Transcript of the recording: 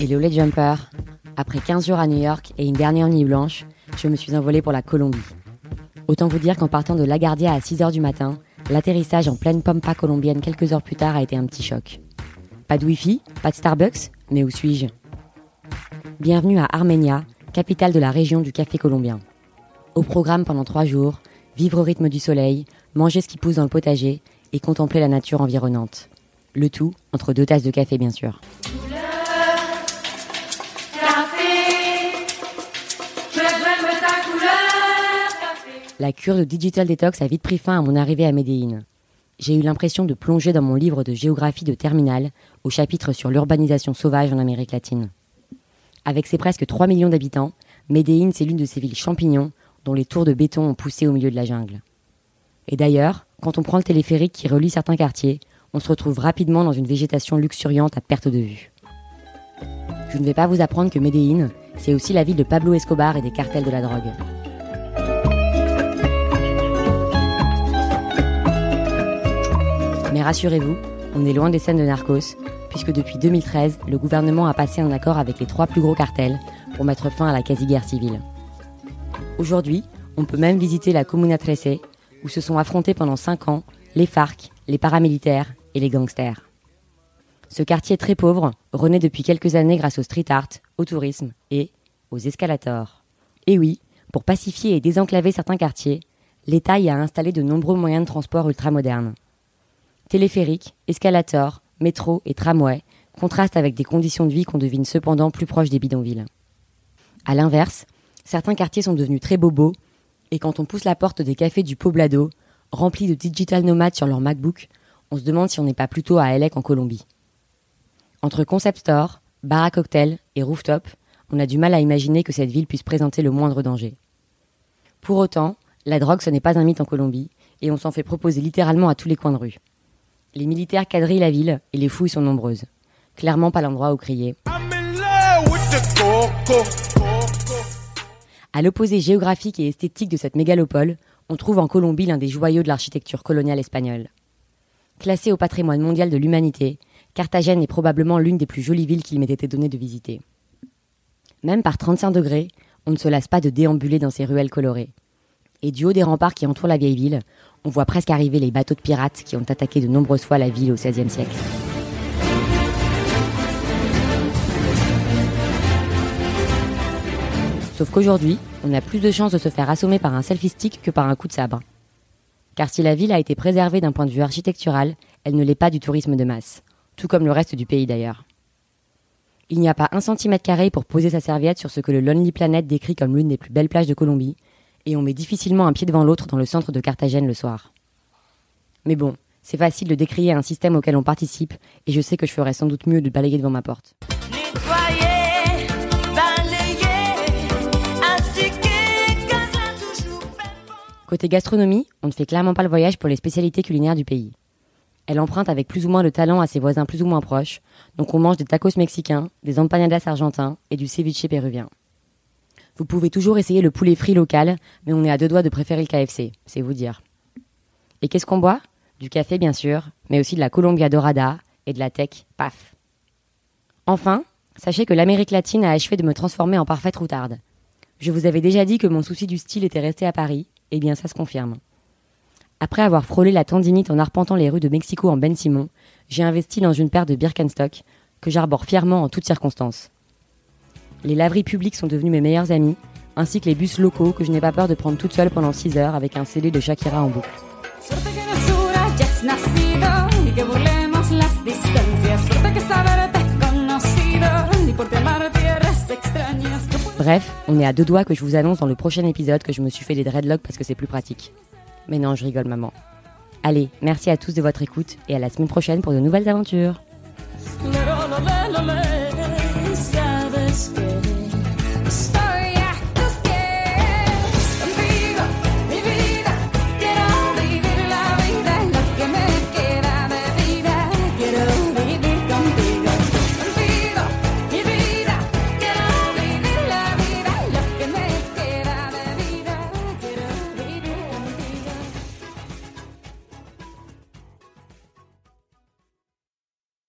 Hello les jumpers Après 15 jours à New York et une dernière nuit blanche, je me suis envolée pour la Colombie. Autant vous dire qu'en partant de LaGuardia à 6h du matin, l'atterrissage en pleine pampa colombienne quelques heures plus tard a été un petit choc. Pas de wifi, pas de Starbucks, mais où suis-je? Bienvenue à Armenia, capitale de la région du café colombien. Au programme pendant trois jours, vivre au rythme du soleil, manger ce qui pousse dans le potager et contempler la nature environnante. Le tout entre deux tasses de café bien sûr. La cure de Digital Detox a vite pris fin à mon arrivée à Médéine. J'ai eu l'impression de plonger dans mon livre de géographie de terminale au chapitre sur l'urbanisation sauvage en Amérique latine. Avec ses presque 3 millions d'habitants, Médéine, c'est l'une de ces villes champignons dont les tours de béton ont poussé au milieu de la jungle. Et d'ailleurs, quand on prend le téléphérique qui relie certains quartiers, on se retrouve rapidement dans une végétation luxuriante à perte de vue. Je ne vais pas vous apprendre que Médéine, c'est aussi la ville de Pablo Escobar et des cartels de la drogue. Mais rassurez-vous, on est loin des scènes de narcos, puisque depuis 2013, le gouvernement a passé un accord avec les trois plus gros cartels pour mettre fin à la quasi-guerre civile. Aujourd'hui, on peut même visiter la Comuna 13, où se sont affrontés pendant 5 ans les FARC, les paramilitaires et les gangsters. Ce quartier très pauvre renaît depuis quelques années grâce au street art, au tourisme et aux escalators. Et oui, pour pacifier et désenclaver certains quartiers, l'État y a installé de nombreux moyens de transport ultramodernes. Téléphériques, escalators, métro et tramway contrastent avec des conditions de vie qu'on devine cependant plus proches des bidonvilles. A l'inverse, certains quartiers sont devenus très bobos et quand on pousse la porte des cafés du Poblado, remplis de digital nomades sur leur MacBook, on se demande si on n'est pas plutôt à Elec en Colombie. Entre concept store, bar à cocktail et rooftop, on a du mal à imaginer que cette ville puisse présenter le moindre danger. Pour autant, la drogue ce n'est pas un mythe en Colombie et on s'en fait proposer littéralement à tous les coins de rue. Les militaires quadrillent la ville et les fouilles sont nombreuses. Clairement pas l'endroit où crier. À l'opposé géographique et esthétique de cette mégalopole, on trouve en Colombie l'un des joyaux de l'architecture coloniale espagnole. Classée au patrimoine mondial de l'humanité, Carthagène est probablement l'une des plus jolies villes qu'il m'ait été donné de visiter. Même par 35 degrés, on ne se lasse pas de déambuler dans ces ruelles colorées. Et du haut des remparts qui entourent la vieille ville, on voit presque arriver les bateaux de pirates qui ont attaqué de nombreuses fois la ville au XVIe siècle. Sauf qu'aujourd'hui, on a plus de chances de se faire assommer par un selfie stick que par un coup de sabre. Car si la ville a été préservée d'un point de vue architectural, elle ne l'est pas du tourisme de masse, tout comme le reste du pays d'ailleurs. Il n'y a pas un centimètre carré pour poser sa serviette sur ce que le Lonely Planet décrit comme l'une des plus belles plages de Colombie, et on met difficilement un pied devant l'autre dans le centre de Carthagène le soir. Mais bon, c'est facile de décrier un système auquel on participe, et je sais que je ferais sans doute mieux de balayer devant ma porte. Côté gastronomie, on ne fait clairement pas le voyage pour les spécialités culinaires du pays. Elle emprunte avec plus ou moins de talent à ses voisins plus ou moins proches, donc on mange des tacos mexicains, des empanadas argentins et du ceviche péruvien. Vous pouvez toujours essayer le poulet frit local, mais on est à deux doigts de préférer le KFC, c'est vous dire. Et qu'est-ce qu'on boit? Du café bien sûr, mais aussi de la Colombia Dorada et de la tech PAF. Enfin, sachez que l'Amérique latine a achevé de me transformer en parfaite routarde. Je vous avais déjà dit que mon souci du style était resté à Paris, eh bien ça se confirme. Après avoir frôlé la tendinite en arpentant les rues de Mexico en Ben Simon, j'ai investi dans une paire de Birkenstock que j'arbore fièrement en toutes circonstances. Les laveries publiques sont devenues mes meilleurs amis, ainsi que les bus locaux que je n'ai pas peur de prendre toute seule pendant 6 heures avec un CD de Shakira en boucle. Bref, on est à deux doigts que je vous annonce dans le prochain épisode que je me suis fait des dreadlocks parce que c'est plus pratique. Mais non, je rigole maman. Allez, merci à tous de votre écoute et à la semaine prochaine pour de nouvelles aventures.